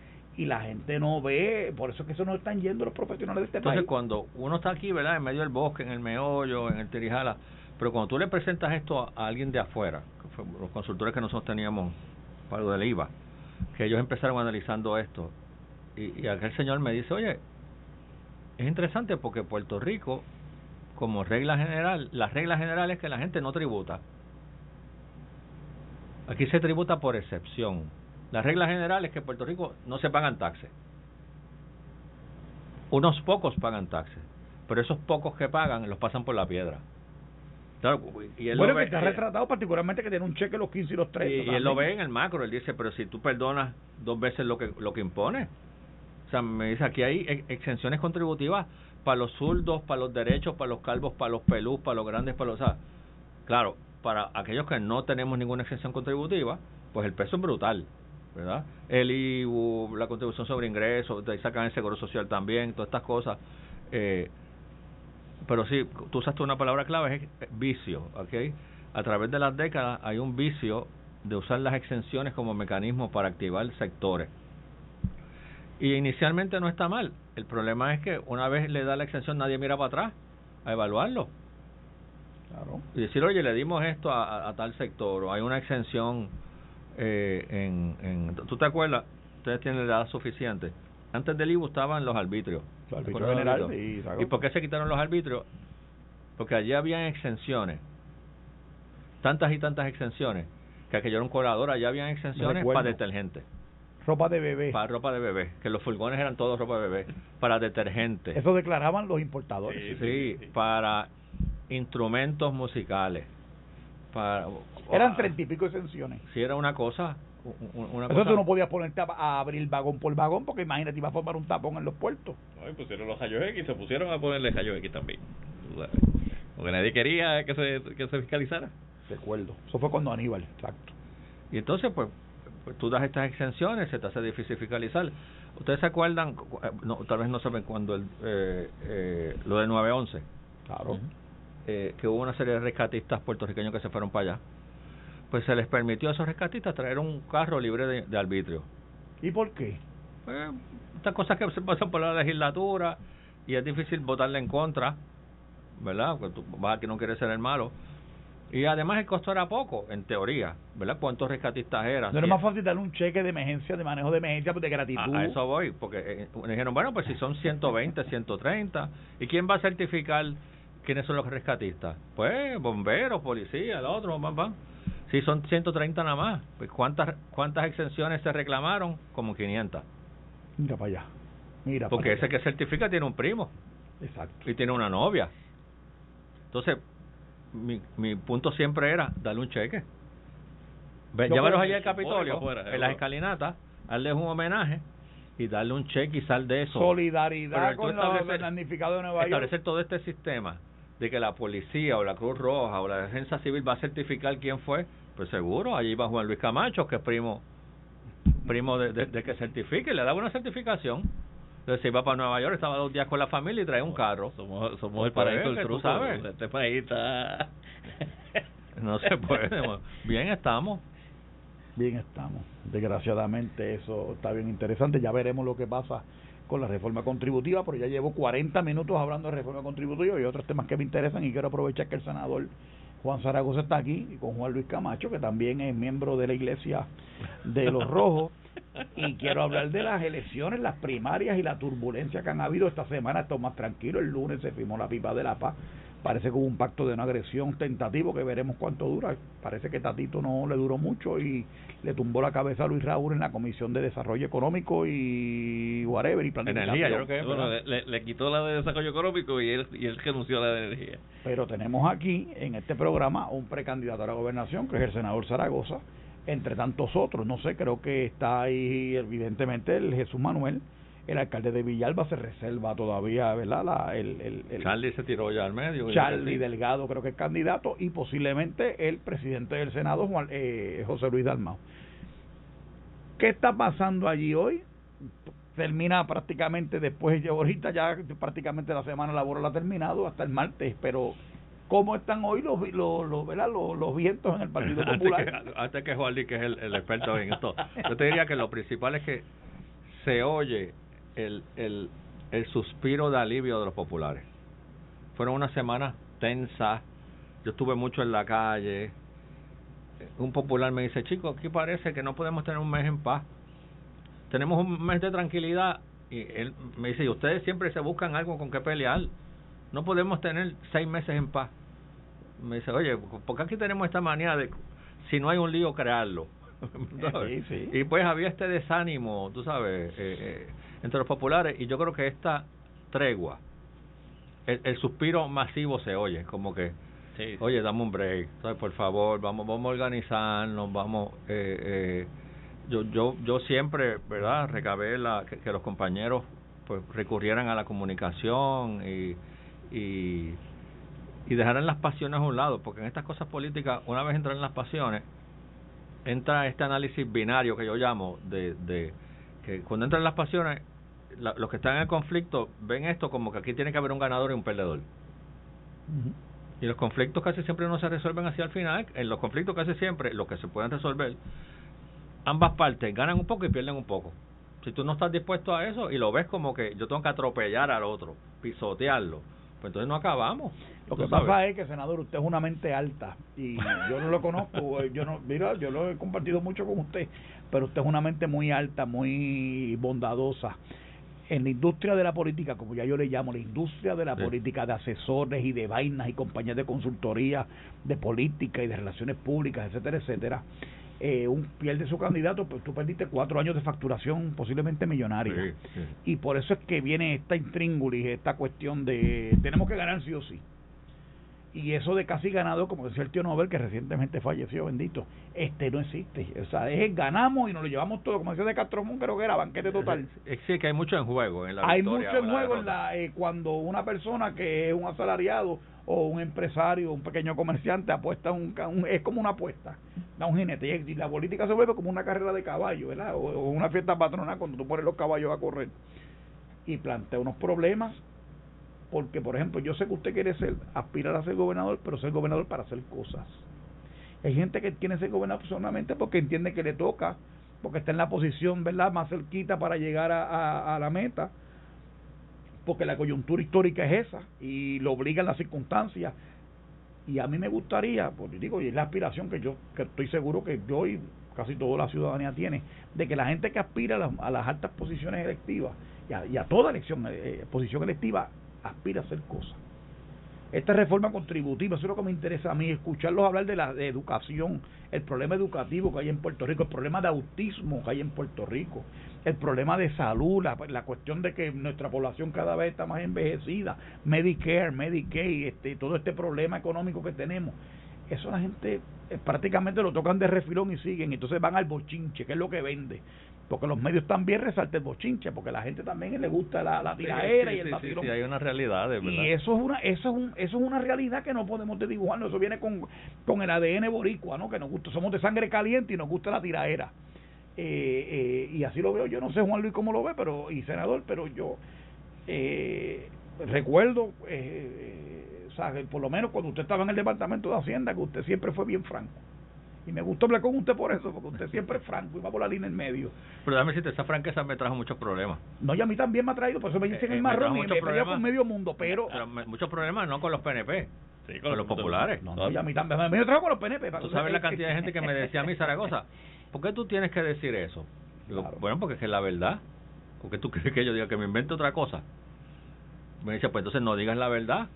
y la gente no ve, por eso es que eso no están yendo los profesionales de este
Entonces, cuando uno está aquí, ¿verdad? En medio del bosque, en el meollo, en el tirijala, pero cuando tú le presentas esto a, alguien de afuera, los consultores que nosotros teníamos para lo del IVA, que ellos empezaron analizando esto, y, y aquel señor me dice, oye, es interesante porque Puerto Rico, como regla general, la regla general es que la gente no tributa. Aquí se tributa por excepción la regla general es que en Puerto Rico no se pagan taxes. Unos pocos pagan taxes, pero esos pocos que pagan los pasan por la piedra.
Claro, y él bueno, lo que está retratado particularmente que tiene un cheque los 15 y los 30.
Y, él lo ve en el macro, él dice, pero si tú perdonas dos veces lo que lo que impone. O sea, me dice, aquí hay exenciones contributivas para los zurdos, para los derechos, para los calvos, para los pelús, para los grandes, para los... O sea, claro, para aquellos que no tenemos ninguna exención contributiva, pues el peso es brutal. ¿Verdad? El IBU, la contribución sobre ingresos, te sacan el seguro social también, todas estas cosas. Eh, pero sí, tú usaste una palabra clave, es vicio, ¿ok? A través de las décadas hay un vicio de usar las exenciones como mecanismo para activar sectores. Y inicialmente no está mal. El problema es que una vez le da la exención nadie mira para atrás a evaluarlo. Claro. Y decir, oye, le dimos esto a, tal sector, o hay una exención eh, en, en... ¿Tú te acuerdas? Ustedes tienen la edad suficiente. Antes del IBU estaban los arbitrios. y, por qué se quitaron los arbitrios? Porque allí habían exenciones. Tantas y tantas exenciones. Que aquello era un colador, allá habían exenciones para detergentes.
Ropa de bebé.
Para ropa de bebé, que los furgones eran todos ropa de bebé. Para detergentes.
Eso declaraban los importadores.
Sí, para instrumentos musicales. Para,
eran treinta y pico exenciones.
Sí, era una cosa.
Una Eso tú no podías ponerte a, abrir vagón por vagón porque imagínate, iba a formar un tapón en los puertos.
No, pusieron los rayos X, se pusieron a ponerle rayos X también. Porque nadie quería que se, que se fiscalizara.
Recuerdo. Eso fue cuando Aníbal, exacto.
Y entonces, pues, pues, tú das estas exenciones, se te hace difícil fiscalizar. ¿Ustedes se acuerdan? Eh, no, tal vez no saben cuando el, eh, eh, lo de 911.
Claro.
Eh, que hubo una serie de rescatistas puertorriqueños que se fueron para allá. Pues se les permitió a esos rescatistas traer un carro libre de, arbitrio.
¿Y por qué?
Pues, estas cosas que se pasan por la legislatura y es difícil votarle en contra, ¿verdad? Porque tú vas que no quieres ser el malo y además el costo era poco, en teoría, ¿verdad? ¿Cuántos rescatistas eran?
No era más fácil darle un cheque de emergencia, de manejo de emergencia, pues, de gratitud.
A, eso voy, porque eh, dijeron, bueno, pues si son 120, 130, ¿y quién va a certificar quiénes son los rescatistas? Pues bomberos, policía, el otro, van, van. Si son 130 nada más, pues ¿cuántas, cuántas exenciones se reclamaron? Como 500.
Mira para allá. Mira
porque ese que certifica tiene un primo.
Exacto.
Y tiene una novia. Entonces, mi, mi punto siempre era darle un cheque. Llévalos allá al Capitolio, en las escalinatas, darles un homenaje y darle un cheque y sal de eso.
Solidaridad con los damnificados de Nueva York.
Establecer todo este sistema de que la policía o la Cruz Roja o la defensa civil va a certificar quién fue, pues seguro, allí va Juan Luis Camacho, que es primo primo de, de que certifique, le da una certificación. Entonces iba para Nueva York, estaba dos días con la familia y trae un carro.
Somos, somos el paraíso del truco.
¿sabes?
Este país está...
no se puede. Bien estamos.
Bien estamos. Desgraciadamente eso está bien interesante. Ya veremos lo que pasa con la reforma contributiva, pero ya llevo 40 minutos hablando de reforma contributiva y otros temas que me interesan y quiero aprovechar que el senador Juan Zaragoza está aquí y con Juan Luis Camacho, que también es miembro de la Iglesia de los Rojos y quiero hablar de las elecciones, las primarias y la turbulencia que han habido esta semana. Esto más tranquilo. El lunes se firmó la pipa de la paz. Parece como un pacto de una agresión tentativo que veremos cuánto dura. Parece que Tatito no le duró mucho y le tumbó la cabeza a Luis Raúl en la Comisión de Desarrollo Económico y whatever y
Energía, yo creo que bueno, le, quitó la de Desarrollo Económico y él, y él renunció a la de Energía.
Pero tenemos aquí en este programa un precandidato a la gobernación que es el senador Zaragoza entre tantos otros. No sé, creo que está ahí evidentemente el Jesús Manuel, el alcalde de Villalba se reserva todavía, ¿verdad? La, el, el,
Charlie se tiró ya al medio.
Charlie Delgado creo que es candidato y posiblemente el presidente del Senado, Juan, eh, José Luis Dalmau. ¿Qué está pasando allí hoy? Termina prácticamente después, ahorita ya prácticamente la semana laboral ha terminado hasta el martes, pero cómo están hoy los los, los, los, los vientos en el Partido Popular.
antes que, Juan que es el, experto en esto, yo te diría que lo principal es que se oye el, el, el suspiro de alivio de los populares. Fueron unas semanas tensas, yo estuve mucho en la calle. Un popular me dice, chicos, aquí parece que no podemos tener un mes en paz. Tenemos un mes de tranquilidad. Y él me dice, y ustedes siempre se buscan algo con que pelear. No podemos tener seis meses en paz me dice, oye, porque aquí tenemos esta manía de, si no hay un lío, crearlo? Y pues había este desánimo, tú sabes, eh, eh, entre los populares, y yo creo que esta tregua, el, suspiro masivo se oye, como que, oye, dame un break, por favor, vamos, vamos a organizarnos, vamos, eh, eh, yo, yo, yo siempre, ¿verdad?, recabé la, que, que los compañeros pues recurrieran a la comunicación y, y y dejarán las pasiones a un lado, porque en estas cosas políticas, una vez entran las pasiones, entra este análisis binario que yo llamo, de, de que cuando entran las pasiones, los que están en el conflicto ven esto como que aquí tiene que haber un ganador y un perdedor. Y los conflictos casi siempre no se resuelven hacia el final. En los conflictos casi siempre, lo que se pueden resolver, ambas partes ganan un poco y pierden un poco. Si tú no estás dispuesto a eso y lo ves como que yo tengo que atropellar al otro, pisotearlo, pues entonces no acabamos.
Lo que pasa es que, senador, usted es una mente alta y yo no lo conozco, yo no, mira, yo lo he compartido mucho con usted, pero usted es una mente muy alta, muy bondadosa. En la industria de la política, como ya yo le llamo, la industria de la política de asesores y de vainas y compañías de consultoría de política y de relaciones públicas, etcétera, etcétera, eh, un pierde su candidato, pues tú perdiste cuatro años de facturación posiblemente millonaria. Y por eso es que viene esta intríngulis, esta cuestión de tenemos que ganar sí o sí. Y eso de casi ganado, como decía el tío Nobel, que recientemente falleció, bendito, este no existe. O sea, es ganamos y nos lo llevamos todo, como decía de Castro creo que era banquete total.
Sí, que hay mucho en juego en la
Hay mucho en juego en la, eh, cuando una persona que es un asalariado o un empresario, un pequeño comerciante apuesta un, es como una apuesta, da un jinete y la política se vuelve como una carrera de caballo, ¿verdad? O, una fiesta patronal cuando tú pones los caballos a correr y plantea unos problemas porque por ejemplo yo sé que usted quiere ser aspirar a ser gobernador, pero ser gobernador para hacer cosas. Hay gente que quiere ser gobernador solamente porque entiende que le toca, porque está en la posición, ¿verdad?, más cerquita para llegar a la meta porque la coyuntura histórica es esa y lo obligan las circunstancias. Y a mí me gustaría, pues digo, y es la aspiración que yo que estoy seguro que yo y casi toda la ciudadanía tiene, de que la gente que aspira a las, altas posiciones electivas y a, toda elección, eh, eh, posición electiva, aspira a hacer cosas esta reforma contributiva, eso es lo que me interesa a mí, escucharlos hablar de la educación, el problema educativo que hay en Puerto Rico, el problema de autismo que hay en Puerto Rico, el problema de salud, la, cuestión de que nuestra población cada vez está más envejecida, Medicare, Medicaid, este, todo este problema económico que tenemos. Eso la gente eh, prácticamente lo tocan de refilón y siguen, entonces van al bochinche, que es lo que vende porque los medios también resaltan el bochinche, porque a la gente también le gusta la, la tiraera y el
sí, Sí, hay una realidad, ¿verdad?
Y eso es una, eso es un, eso es una realidad que no podemos dibujarlo, eso viene con, con el ADN boricua, ¿no? Que nos gusta, somos de sangre caliente y nos gusta la tiraera. Eh, eh, y así lo veo yo, no sé Juan Luis cómo lo ve, pero, y senador, pero yo eh, recuerdo, eh, o sea, por lo menos cuando usted estaba en el Departamento de Hacienda, que usted siempre fue bien franco y me gustó hablar con usted por eso, porque usted siempre es franco y va por la línea en medio.
Pero déjame decirte, esa franqueza me trajo muchos problemas.
No, y a mí también me ha traído, por eso me dicen eh, el marrón y me problemas, con medio mundo, pero...
muchos problemas no con los PNP, sí, con, los populares.
No, no, y a mí también me trajo con los PNP.
Tú sabes la cantidad de gente que me decía a mí, Zaragoza, ¿por qué tú tienes que decir eso? Digo, bueno, porque es que es la verdad. ¿Por qué tú crees que yo diga que me invente otra cosa? Me dice, pues entonces no digas la verdad.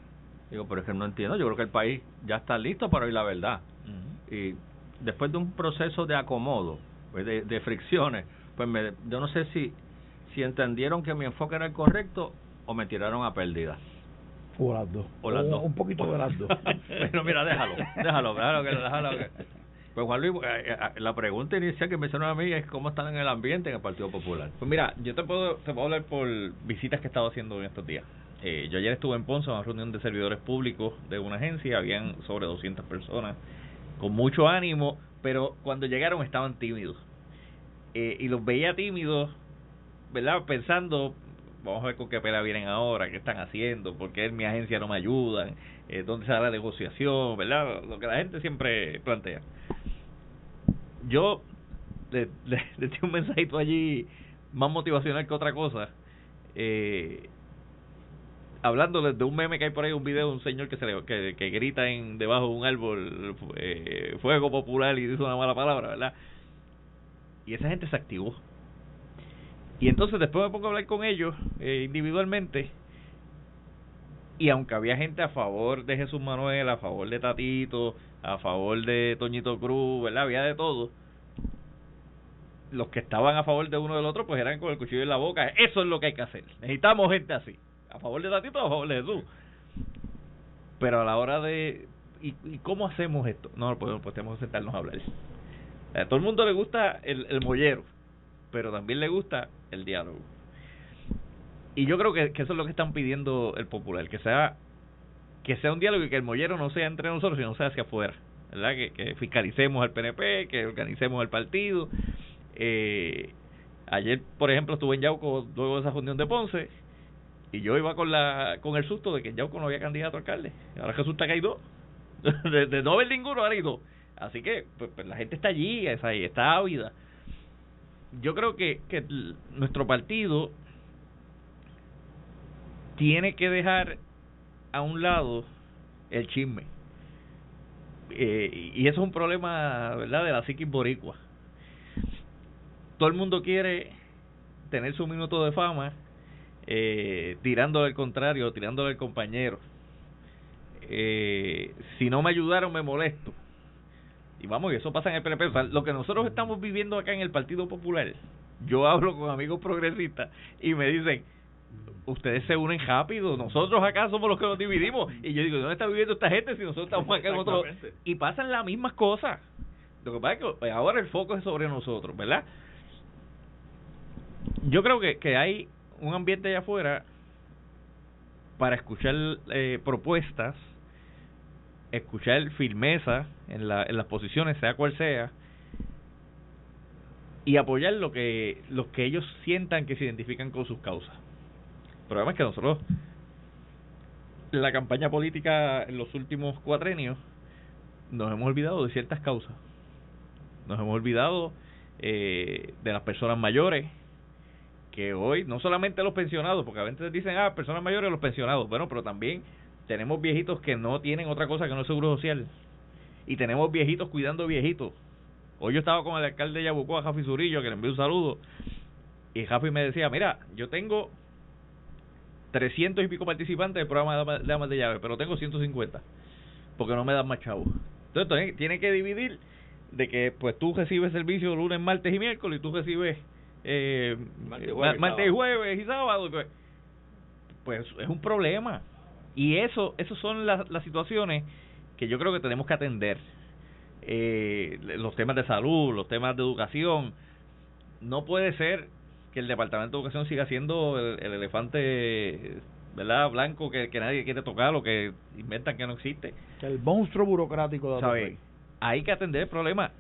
Digo, pero es que no entiendo. Yo creo que el país ya está listo para oír la verdad. Y después de un proceso de acomodo, pues de, fricciones, pues me, yo no sé si, si entendieron que mi enfoque era el correcto o me tiraron a pérdida.
O las dos.
O las dos.
Un poquito de las dos.
Pero mira, déjalo, déjalo, déjalo, déjalo. Pues Juan Luis, eh, eh, la pregunta inicial que me mencionó a mí es cómo están en el ambiente en el Partido Popular.
Pues mira, yo te puedo, te puedo hablar por visitas que he estado haciendo en estos días. Eh, yo ayer estuve en Ponce en una reunión de servidores públicos de una agencia, habían sobre 200 personas con mucho ánimo, pero cuando llegaron estaban tímidos. Eh, y los veía tímidos, ¿verdad? Pensando, vamos a ver con qué pela vienen ahora, qué están haciendo, por qué en mi agencia no me ayudan, eh, dónde está la negociación, ¿verdad? Lo que la gente siempre plantea. Yo le, le, le un mensajito allí más motivacional que otra cosa. Eh, hablando de un meme que hay por ahí, un video de un señor que se que, que grita en debajo de un árbol eh, fuego popular y dice una mala palabra, ¿verdad? Y esa gente se activó. Y entonces después me pongo a hablar con ellos eh, individualmente. Y aunque había gente a favor de Jesús Manuel, a favor de Tatito, a favor de Toñito Cruz, ¿verdad? Había de todo. Los que estaban a favor de uno del otro, pues eran con el cuchillo en la boca. Eso es lo que hay que hacer. Necesitamos gente así a favor de Tatito o a favor de Jesús. Pero a la hora de... ¿Y, cómo hacemos esto? No, pues, pues tenemos que sentarnos a hablar. A todo el mundo le gusta el, el mollero, pero también le gusta el diálogo. Y yo creo que, eso es lo que están pidiendo el popular, que sea que sea un diálogo y que el mollero no sea entre nosotros, sino sea hacia afuera. ¿verdad? Que, fiscalicemos al PNP, que organicemos el partido. Eh, ayer, por ejemplo, estuve en Yauco luego de esa reunión de Ponce y yo iba con la con el susto de que Yauco no había candidato a alcalde. Ahora resulta que hay dos. de, no haber ninguno, ahora hay dos. Así que pues, pues, la gente está allí, está, ahí, está ávida. Yo creo que, que nuestro partido tiene que dejar a un lado el chisme. Eh, y eso es un problema, ¿verdad?, de la psiquis boricua. Todo el mundo quiere tener su minuto de fama eh, tirándole al contrario, tirándole al compañero. Eh, si no me ayudaron, me molesto. Y vamos, y eso pasa en el PNP. lo que nosotros estamos viviendo acá en el Partido Popular, yo hablo con amigos progresistas y me dicen, ustedes se unen rápido, nosotros acá somos los que nos dividimos. Y yo digo, ¿dónde está viviendo esta gente si nosotros estamos acá en otro? Y pasan las mismas cosas. Lo que pasa es que pues, ahora el foco es sobre nosotros, ¿verdad? Yo creo que, que hay un ambiente allá afuera para escuchar eh, propuestas, escuchar firmeza en, la, en las posiciones, sea cual sea, y apoyar lo que, que ellos sientan que se identifican con sus causas. El problema es que nosotros, la campaña política en los últimos cuatrenios, nos hemos olvidado de ciertas causas. Nos hemos olvidado eh, de las personas mayores, que hoy, no solamente los pensionados, porque a veces dicen, ah, personas mayores, los pensionados, bueno, pero también tenemos viejitos que no tienen otra cosa que no es seguro social. Y tenemos viejitos cuidando viejitos. Hoy yo estaba con el alcalde de Yabucoa, Jafi Zurillo, que le envió un saludo. Y Jafi me decía, mira, yo tengo 300 y pico participantes del programa de damas de llave, pero tengo 150, porque no me dan más chavos. Entonces, tiene que dividir de que pues tú recibes servicio lunes, martes y miércoles y tú recibes eh, martes, y jueves, y sábado, pues, pues es un problema. Y eso, eso son las, las situaciones que yo creo que tenemos que atender. Eh, los temas de salud, los temas de educación. No puede ser que el Departamento de Educación siga siendo el, elefante ¿verdad? blanco que, que, nadie quiere tocar o que inventan que no existe.
El monstruo burocrático
de Hay que atender el problema.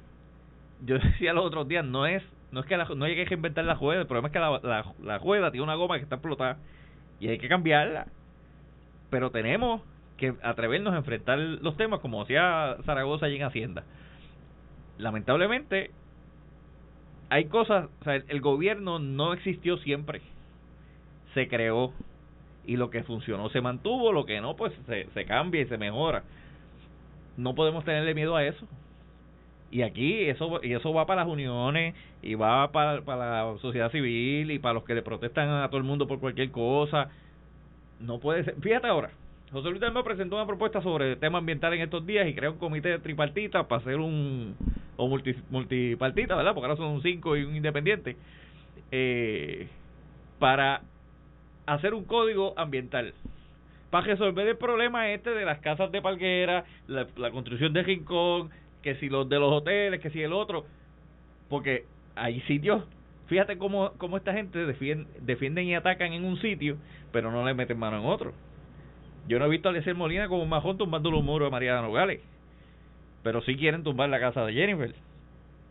Yo decía los otros días, no es no es que no hay que inventar la juega, el problema es que la, la, la rueda tiene una goma que está explotada y hay que cambiarla. Pero tenemos que atrevernos a enfrentar los temas como hacía Zaragoza allí en Hacienda. Lamentablemente, hay cosas, sea, el, gobierno no existió siempre, se creó y lo que funcionó se mantuvo, lo que no, pues se, se cambia y se mejora. No podemos tenerle miedo a eso. Y aquí eso y eso va para las uniones y va para, para la sociedad civil y para los que le protestan a todo el mundo por cualquier cosa. No puede ser. Fíjate ahora, José Luis me presentó una propuesta sobre el tema ambiental en estos días y creó un comité tripartita para hacer un o multi, multipartita, ¿verdad? Porque ahora son cinco y un independiente eh, para hacer un código ambiental para resolver el problema este de las casas de palguera, la, la construcción de rincón, que si los de los hoteles, que si el otro, porque hay sitios, fíjate cómo, cómo esta gente defienden, defienden y atacan en un sitio, pero no le meten mano en otro. Yo no he visto a Alexer Molina como majón tumbando los muros de María Nogales, pero sí quieren tumbar la casa de Jennifer.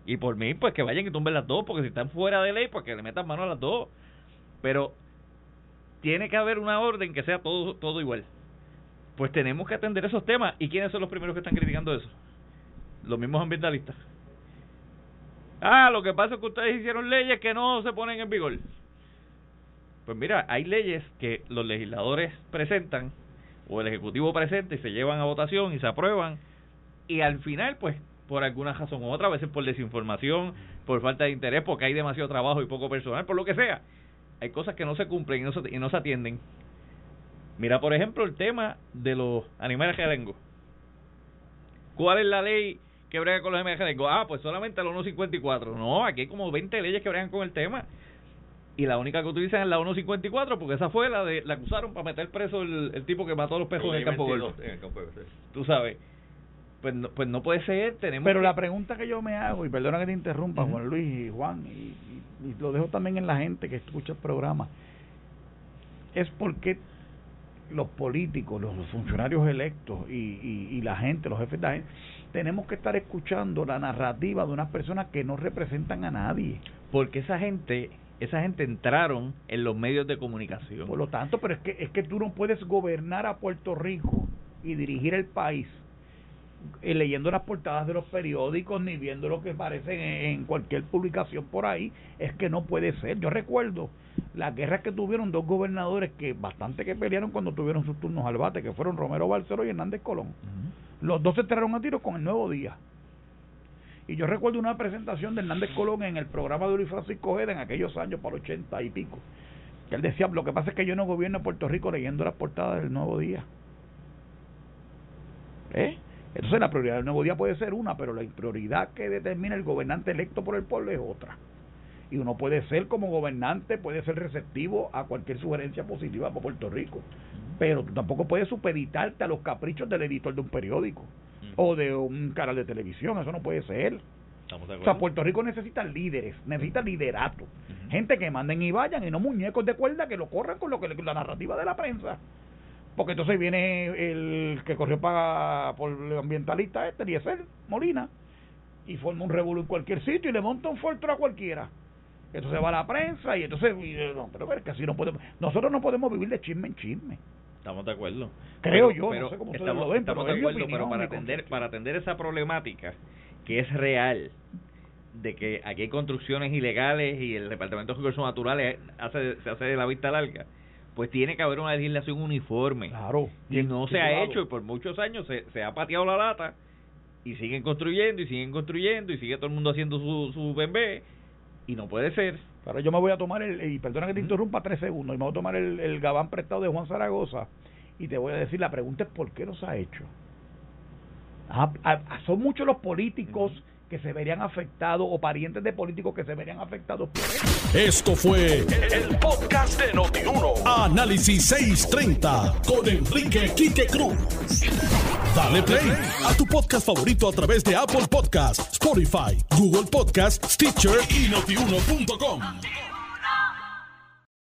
Y por mí, pues que vayan y tumben las dos, porque si están fuera de ley, pues que le metan mano a las dos. Pero tiene que haber una orden que sea todo, todo igual. Pues tenemos que atender esos temas. ¿Y quiénes son los primeros que están criticando eso? Los mismos ambientalistas. Ah, lo que pasa es que ustedes hicieron leyes que no se ponen en vigor. Pues mira, hay leyes que los legisladores presentan o el Ejecutivo presenta y se llevan a votación y se aprueban y al final, pues, por alguna razón u otra, a veces por desinformación, por falta de interés, porque hay demasiado trabajo y poco personal, por lo que sea, hay cosas que no se cumplen y no se, y no se atienden. Mira, por ejemplo, el tema de los animales realengos. ¿Cuál es la ley que brega con los emergentes. Ah, pues solamente la 154. No, aquí hay como 20 leyes que bregan con el tema. Y la única que utilizan es la 154 porque esa fue la de la acusaron para meter preso el, tipo que mató a los pejos en el campo Tú sabes. Pues no, pues no puede ser, tenemos
Pero la pregunta que yo me hago, y perdona que te interrumpa, Juan Luis y Juan, y, lo dejo también en la gente que escucha el programa, es por qué los políticos, los funcionarios electos y, y, la gente, los jefes de la tenemos que estar escuchando la narrativa de unas personas que no representan a nadie.
Porque esa gente esa gente entraron en los medios de comunicación.
Por lo tanto, pero es que es que tú no puedes gobernar a Puerto Rico y dirigir el país leyendo las portadas de los periódicos ni viendo lo que aparece en, cualquier publicación por ahí, es que no puede ser. Yo recuerdo las guerras que tuvieron dos gobernadores que bastante que pelearon cuando tuvieron sus turnos al bate, que fueron Romero Barceló y Hernández Colón. Los dos se entraron a tiro con el Nuevo Día. Y yo recuerdo una presentación de Hernández Colón en el programa de Luis Francisco Ojeda en aquellos años, para ochenta y pico. Que él decía, lo que pasa es que yo no gobierno Puerto Rico leyendo las portadas del Nuevo Día. ¿Eh? Entonces la prioridad del nuevo día puede ser una, pero la prioridad que determina el gobernante electo por el pueblo es otra. Y uno puede ser como gobernante, puede ser receptivo a cualquier sugerencia positiva para Puerto Rico. Pero tú tampoco puedes supeditarte a los caprichos del editor de un periódico o de un canal de televisión. Eso no puede ser. O sea, Puerto Rico necesita líderes, necesita liderato. Gente que manden y vayan y no muñecos de cuerda que lo corran con lo que la narrativa de la prensa. Porque entonces viene el que corrió para por el ambientalista este, Eliezer Molina, y forma un revuelo en cualquier sitio y le monta un fuerte a cualquiera. Entonces va a la prensa y entonces, no, pero ver que así no podemos, nosotros no podemos vivir de chisme en chisme.
Estamos de acuerdo.
Creo yo,
no sé cómo estamos, lo ven, estamos de acuerdo, pero para atender, para atender esa problemática que es real, de que aquí hay construcciones ilegales y el Departamento de Recursos Naturales hace, se hace de la vista larga, pues tiene que haber una legislación uniforme.
Claro.
Y no se ha hecho y por muchos años se, se, ha pateado la lata y siguen construyendo y siguen construyendo y sigue todo el mundo haciendo su, su bebé y no puede ser.
Pero yo me voy a tomar el, y perdona que te interrumpa tres segundos, y me voy a tomar el, el gabán prestado de Juan Zaragoza y te voy a decir, la pregunta es ¿por qué no se ha hecho? Ah, ah, son muchos los políticos que se verían afectados o parientes de políticos que se verían afectados por
esto. Esto fue el, podcast de Notiuno. Análisis 630 con Enrique Quique Cruz. Dale play a tu podcast favorito a través de Apple Podcasts, Spotify, Google Podcasts, Stitcher y notiuno.com.